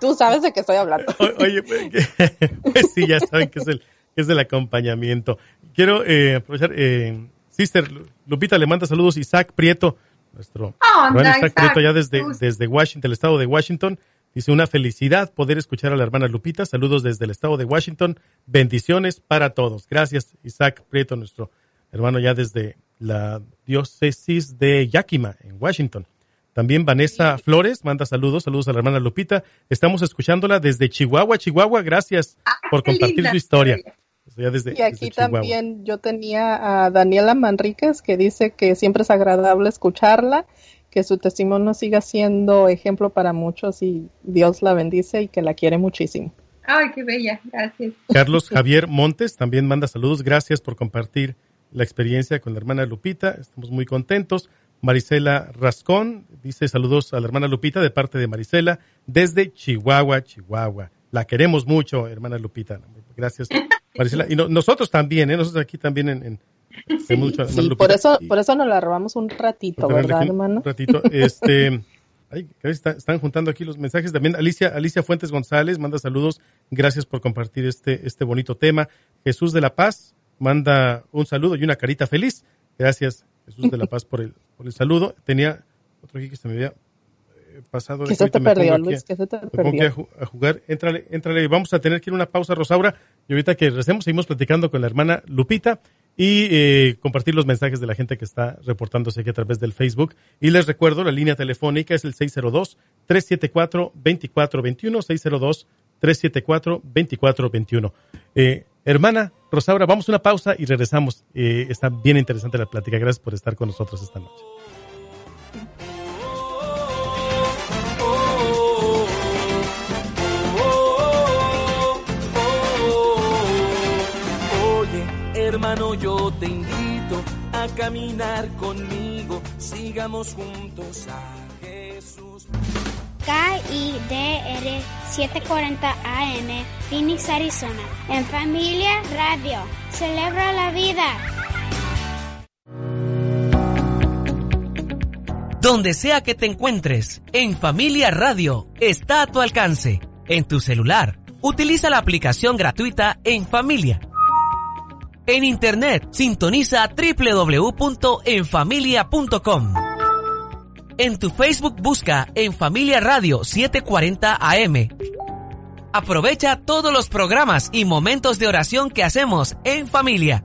Tú sabes de qué estoy hablando. O- Oye, pues, que- *laughs* pues sí, ya saben que es el, que es del acompañamiento. Quiero eh, aprovechar, eh, Sister Lu- Lupita le manda saludos Isaac Prieto, nuestro Oh, Isaac Isaac. Prieto ya desde, desde Washington, el estado de Washington. Dice una felicidad poder escuchar a la hermana Lupita. Saludos desde el estado de Washington. Bendiciones para todos. Gracias, Isaac Prieto, nuestro hermano ya desde la diócesis de Yakima, en Washington. También Vanessa Flores manda saludos, saludos a la hermana Lupita. Estamos escuchándola desde Chihuahua, Chihuahua. Gracias por Ah, qué compartir su historia. historia. Desde, Y aquí desde también yo tenía a Daniela Manríquez que dice que siempre es agradable escucharla que su testimonio siga siendo ejemplo para muchos y Dios la bendice y que la quiere muchísimo. Ay, qué bella, gracias. Carlos Javier Montes también manda saludos. Gracias por compartir la experiencia con la hermana Lupita. Estamos muy contentos. Marisela Rascón dice saludos a la hermana Lupita de parte de Marisela desde Chihuahua, Chihuahua. La queremos mucho, hermana Lupita. Gracias, *laughs* Marisela. Y no- nosotros también, ¿eh? nosotros aquí también en... en mucho Sí, Lupita. por eso, por eso nos la robamos un ratito, ¿verdad, aquí un hermano? ratito. *laughs* Este, ay, está- están juntando aquí los mensajes. También Alicia, Alicia Fuentes González manda saludos. Gracias por compartir este, este bonito tema. Jesús de la Paz manda un saludo y una carita feliz. Gracias, Jesús de la Paz, por el, por el saludo. Tenía otro aquí que se me había eh, pasado. ¿Qué se Ahorita te perdió, Luis? a- ¿Qué se te a, perdió? a jugar. Éntrale, éntrale. Vamos a tener que ir a una pausa, Rosaura. Y ahorita que recemos, seguimos platicando con la hermana Lupita y eh, compartir los mensajes de la gente que está reportándose aquí a través del Facebook. Y les recuerdo, la línea telefónica es el 602-374-2421, 602-374-2421. Eh, hermana Rosaura, vamos a una pausa y regresamos. Eh, está bien interesante la plática. Gracias por estar con nosotros esta noche. Oye, hermano, yo te invito a caminar conmigo. Sigamos juntos a Jesús. KIDR 740 AM, Phoenix, Arizona. En familia radio. Celebra la vida. Donde sea que te encuentres, en Familia Radio está a tu alcance. En tu celular, utiliza la aplicación gratuita En Familia. En Internet, sintoniza www.enfamilia.com. En tu Facebook busca En Familia Radio 740 AM. Aprovecha todos los programas y momentos de oración que hacemos en familia.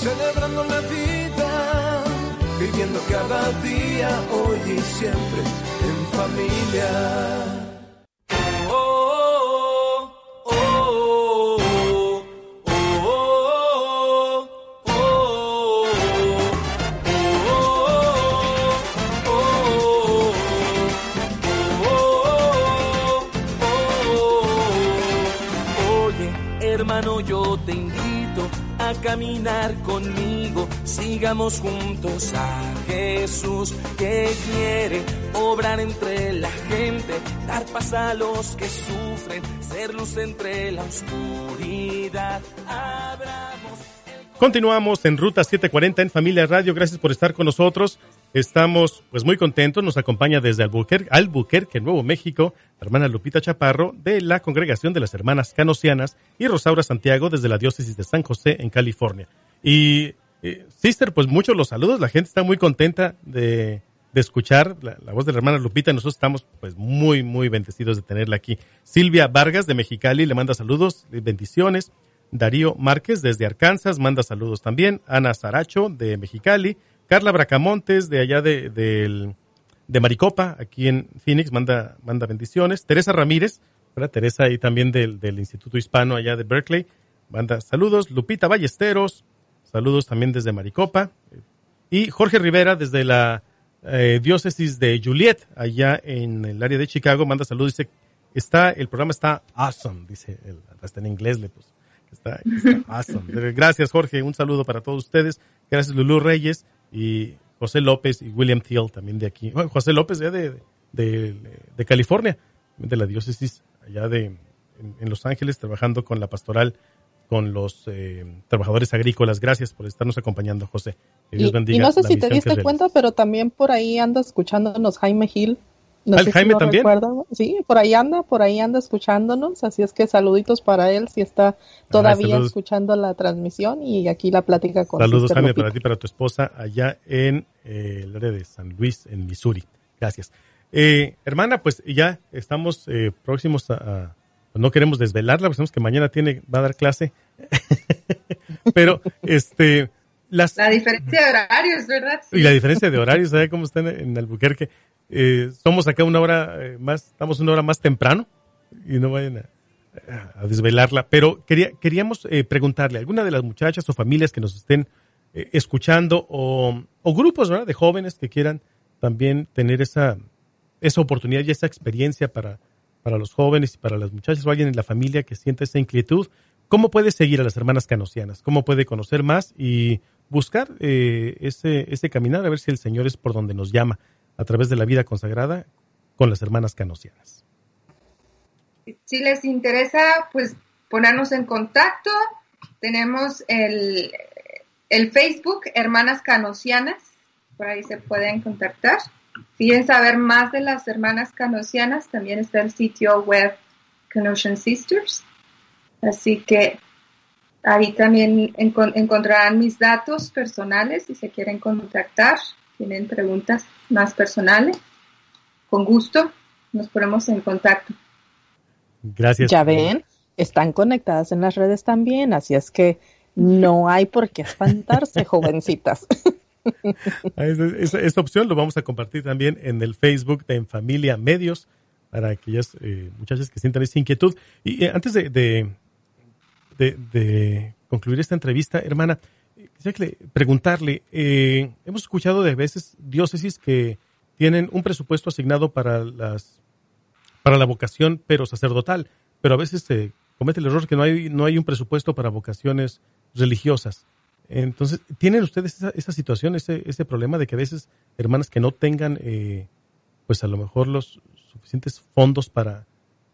Celebrando la vida, viviendo cada día, hoy y siempre en familia. Caminar conmigo. Sigamos juntos a Jesús que quiere obrar entre la gente, dar paz a los que sufren, ser luz entre la oscuridad. Continuamos en Ruta 740 en Familia Radio. Gracias por estar con nosotros. Estamos pues muy contentos. Nos acompaña desde Albuquerque, Albuquerque, Nuevo México, la hermana Lupita Chaparro de la Congregación de las Hermanas Canosianas y Rosaura Santiago desde la Diócesis de San José en California. Y eh, Sister, pues muchos los saludos. La gente está muy contenta de, escuchar la, la voz de la hermana Lupita. Nosotros estamos pues muy, muy bendecidos de tenerla aquí. Silvia Vargas de Mexicali le manda saludos, y bendiciones. Darío Márquez desde Arkansas manda saludos también. Ana Saracho de Mexicali. Carla Bracamontes de allá de, de Maricopa, aquí en Phoenix, manda, manda bendiciones. Teresa Ramírez, ¿verdad? Teresa ahí también del, del Instituto Hispano allá de Berkeley, manda saludos. Lupita Ballesteros, saludos también desde Maricopa. Y Jorge Rivera desde la eh, diócesis de Juliet, allá en el área de Chicago, manda saludos. Dice, está, el programa está awesome, dice, el, hasta en inglés le puso. Está, está *laughs* awesome. Gracias, Jorge. Un saludo para todos ustedes. Gracias, Lulú Reyes y José López y William Thiel también de aquí. Bueno, José López ya de, de, de California, de la diócesis allá de en, en Los Ángeles, trabajando con la pastoral con los eh, trabajadores agrícolas. Gracias por estarnos acompañando, José. Que Dios Y, bendiga y no sé si te diste cuenta, pero también por ahí anda escuchándonos Jaime Gil. No ¿Ah, sé el si Jaime lo también? Sí, por ahí anda, por ahí anda escuchándonos. Así es que saluditos para él si está todavía saludos. escuchando la transmisión y aquí la plática con Saludos, Jaime, para ti para tu esposa allá en eh, el área de San Luis, en Missouri. Gracias. Eh, hermana, pues ya estamos eh, próximos a, a- No queremos desvelarla, pues sabemos que mañana tiene, va a dar clase. *laughs* Pero, este... Las, La diferencia de horarios, ¿verdad? y la diferencia de horarios, ¿sabe cómo están en Albuquerque? Eh, somos acá una hora eh, más, estamos una hora más temprano y no vayan a, a desvelarla. Pero quería, queríamos eh, preguntarle a alguna de las muchachas o familias que nos estén eh, escuchando o, grupos de jóvenes que quieran también tener esa, esa oportunidad y esa experiencia para, para los jóvenes y para las muchachas o alguien en la familia que sienta esa inquietud, ¿cómo puede seguir a las hermanas canosianas? ¿Cómo puede conocer más y buscar eh, ese, ese caminar a ver si el Señor es por donde nos llama a través de la vida consagrada con las hermanas canosianas? Si les interesa, pues ponernos en contacto. Tenemos el, el Facebook Hermanas Canosianas, por ahí se pueden contactar. Si quieren saber más de las hermanas canosianas, también está el sitio web Canosian Sisters. Así que ahí también encon- encontrarán mis datos personales si se quieren contactar, tienen preguntas más personales. Con gusto nos ponemos en contacto. Gracias. Ya ven, están conectadas en las redes también, así es que no hay por qué espantarse, *laughs* jovencitas. Esta opción lo vamos a compartir también en el Facebook de En Familia Medios para aquellas eh, muchachas que sientan esa inquietud. Y eh, antes de, de, de- de concluir esta entrevista, hermana, eh, quisiera preguntarle, eh, hemos escuchado de veces diócesis que tienen un presupuesto asignado para las para la vocación, pero sacerdotal, pero a veces se comete el error que no hay no hay un presupuesto para vocaciones religiosas. Entonces, ¿tienen ustedes esa, esa situación, ese, ese problema de que a veces hermanas que no tengan, eh, pues a lo mejor los suficientes fondos para,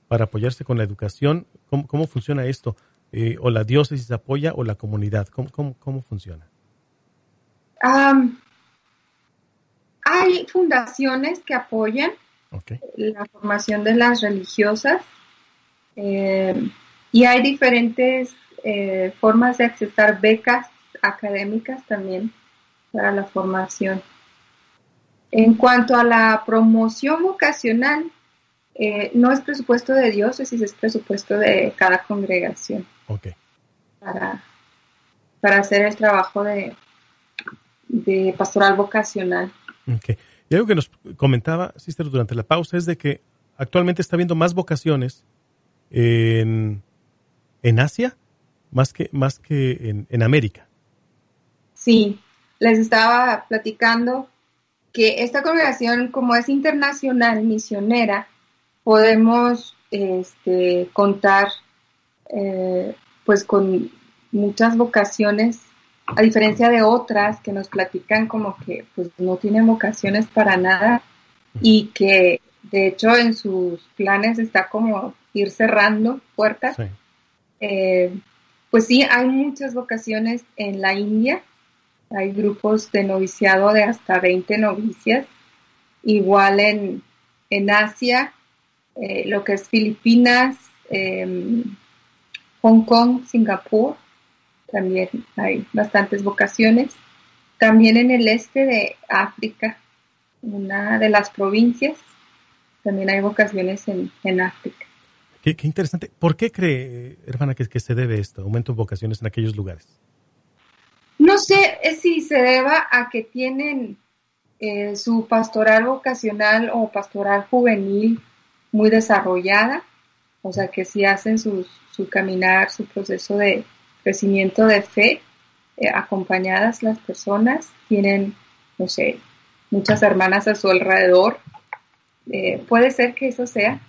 para apoyarse con la educación? ¿Cómo, cómo funciona esto? Eh, ¿O la diócesis apoya o la comunidad? ¿Cómo, cómo, cómo funciona? Hay fundaciones que apoyan la formación de las religiosas eh, y hay diferentes eh, formas de accesar becas académicas también para la formación. En cuanto a la promoción vocacional, eh, no es presupuesto de diócesis, es presupuesto de cada congregación Ok. para, para hacer el trabajo de, de pastoral vocacional. Ok. Y algo que nos comentaba, Sister, durante la pausa es de que actualmente está habiendo más vocaciones en, en Asia más que, más que en, en América. Sí, les estaba platicando que esta congregación, como es internacional, misionera, podemos este, contar eh, pues con muchas vocaciones, a diferencia de otras que nos platican como que pues no tienen vocaciones para nada y que de hecho en sus planes está como ir cerrando puertas. Sí. Eh, pues sí, hay muchas vocaciones en la India. Hay grupos de noviciado de hasta 20 novicias. Igual en, en Asia, eh, lo que es Filipinas, eh, Hong Kong, Singapur, también hay bastantes vocaciones. También en el este de África, una de las provincias, también hay vocaciones en, en África. Qué, qué interesante. ¿Por qué cree, hermana, que, que se debe esto, aumento de vocaciones en aquellos lugares? No sé si se deba a que tienen eh, su pastoral vocacional o pastoral juvenil muy desarrollada, o sea que si hacen su, su caminar, su proceso de crecimiento de fe, eh, acompañadas las personas, tienen, no sé, muchas hermanas a su alrededor. Eh, puede ser que eso sea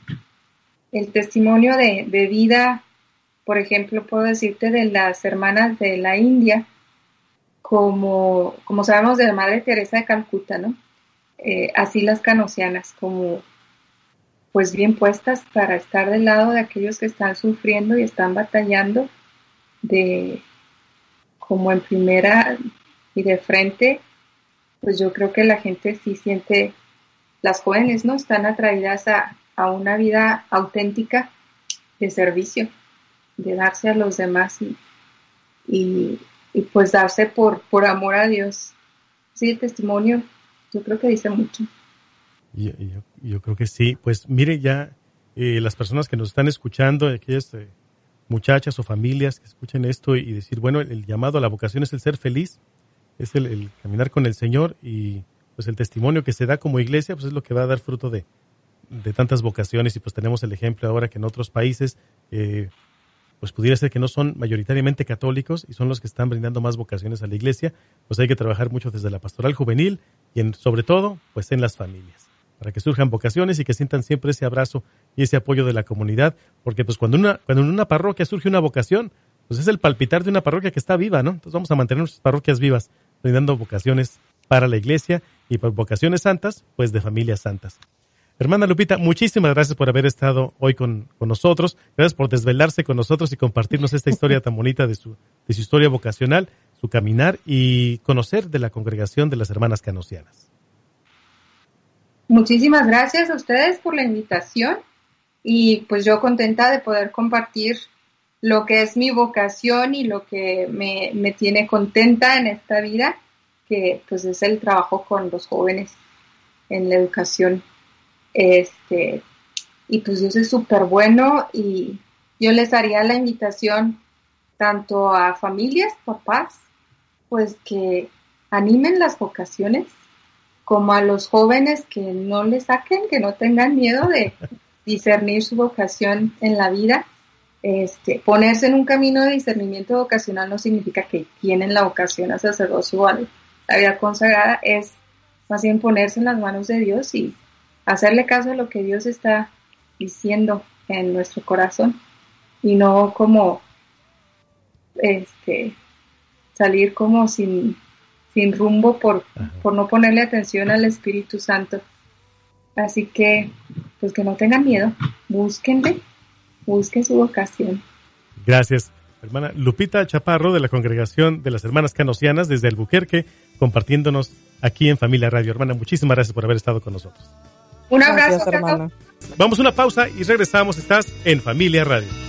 el testimonio de, de vida, por ejemplo, puedo decirte de las hermanas de la India, como, como sabemos de la Madre Teresa de Calcuta, ¿no? Eh, así las canosianas, como pues bien puestas para estar del lado de aquellos que están sufriendo y están batallando, de como en primera y de frente, pues yo creo que la gente sí siente, las jóvenes, ¿no? Están atraídas a, a una vida auténtica de servicio, de darse a los demás y, y, y pues darse por, por amor a Dios. Sí, el testimonio yo creo que dice mucho. Yo, yo- yo creo que sí. Pues mire ya eh, las personas que nos están escuchando, aquellas eh, muchachas o familias que escuchen esto y, decir, bueno, el, el llamado a la vocación es el ser feliz, es el, el caminar con el Señor y pues el testimonio que se da como iglesia, pues es lo que va a dar fruto de, de tantas vocaciones y pues tenemos el ejemplo ahora que en otros países eh, pues pudiera ser que no son mayoritariamente católicos y son los que están brindando más vocaciones a la iglesia, pues hay que trabajar mucho desde la pastoral juvenil y en, sobre todo, pues en las familias, para que surjan vocaciones y que sientan siempre ese abrazo y ese apoyo de la comunidad, porque pues cuando una, cuando en una parroquia surge una vocación, pues es el palpitar de una parroquia que está viva, ¿no? Entonces vamos a mantener nuestras parroquias vivas, brindando vocaciones para la iglesia y por vocaciones santas, pues de familias santas. Hermana Lupita, muchísimas gracias por haber estado hoy con, con, nosotros. Gracias por desvelarse con nosotros y compartirnos esta historia tan bonita de su, de su historia vocacional, su caminar y conocer de la congregación de las hermanas canosianas. Muchísimas gracias a ustedes por la invitación y pues yo contenta de poder compartir lo que es mi vocación y lo que me, me tiene contenta en esta vida, que pues es el trabajo con los jóvenes en la educación. Este, y pues Dios es súper bueno y yo les haría la invitación tanto a familias, papás, pues que animen las vocaciones, como a los jóvenes que no le saquen, que no tengan miedo de discernir su vocación en la vida. Este, ponerse en un camino de discernimiento vocacional no significa que tienen la vocación a sacerdocio o a la vida consagrada, es más bien ponerse en las manos de Dios y hacerle caso a lo que Dios está diciendo en nuestro corazón y no como este salir como sin, sin rumbo por, por no ponerle atención al Espíritu Santo. Así que, pues que no tengan miedo, búsquenle, busquen su vocación. Gracias. Hermana Lupita Chaparro de la Congregación de las Hermanas Canosianas desde Albuquerque, compartiéndonos aquí en Familia Radio. Hermana, muchísimas gracias por haber estado con nosotros. Un abrazo, Gracias, hermana. Vamos a una pausa y regresamos. Estás en Familia Radio.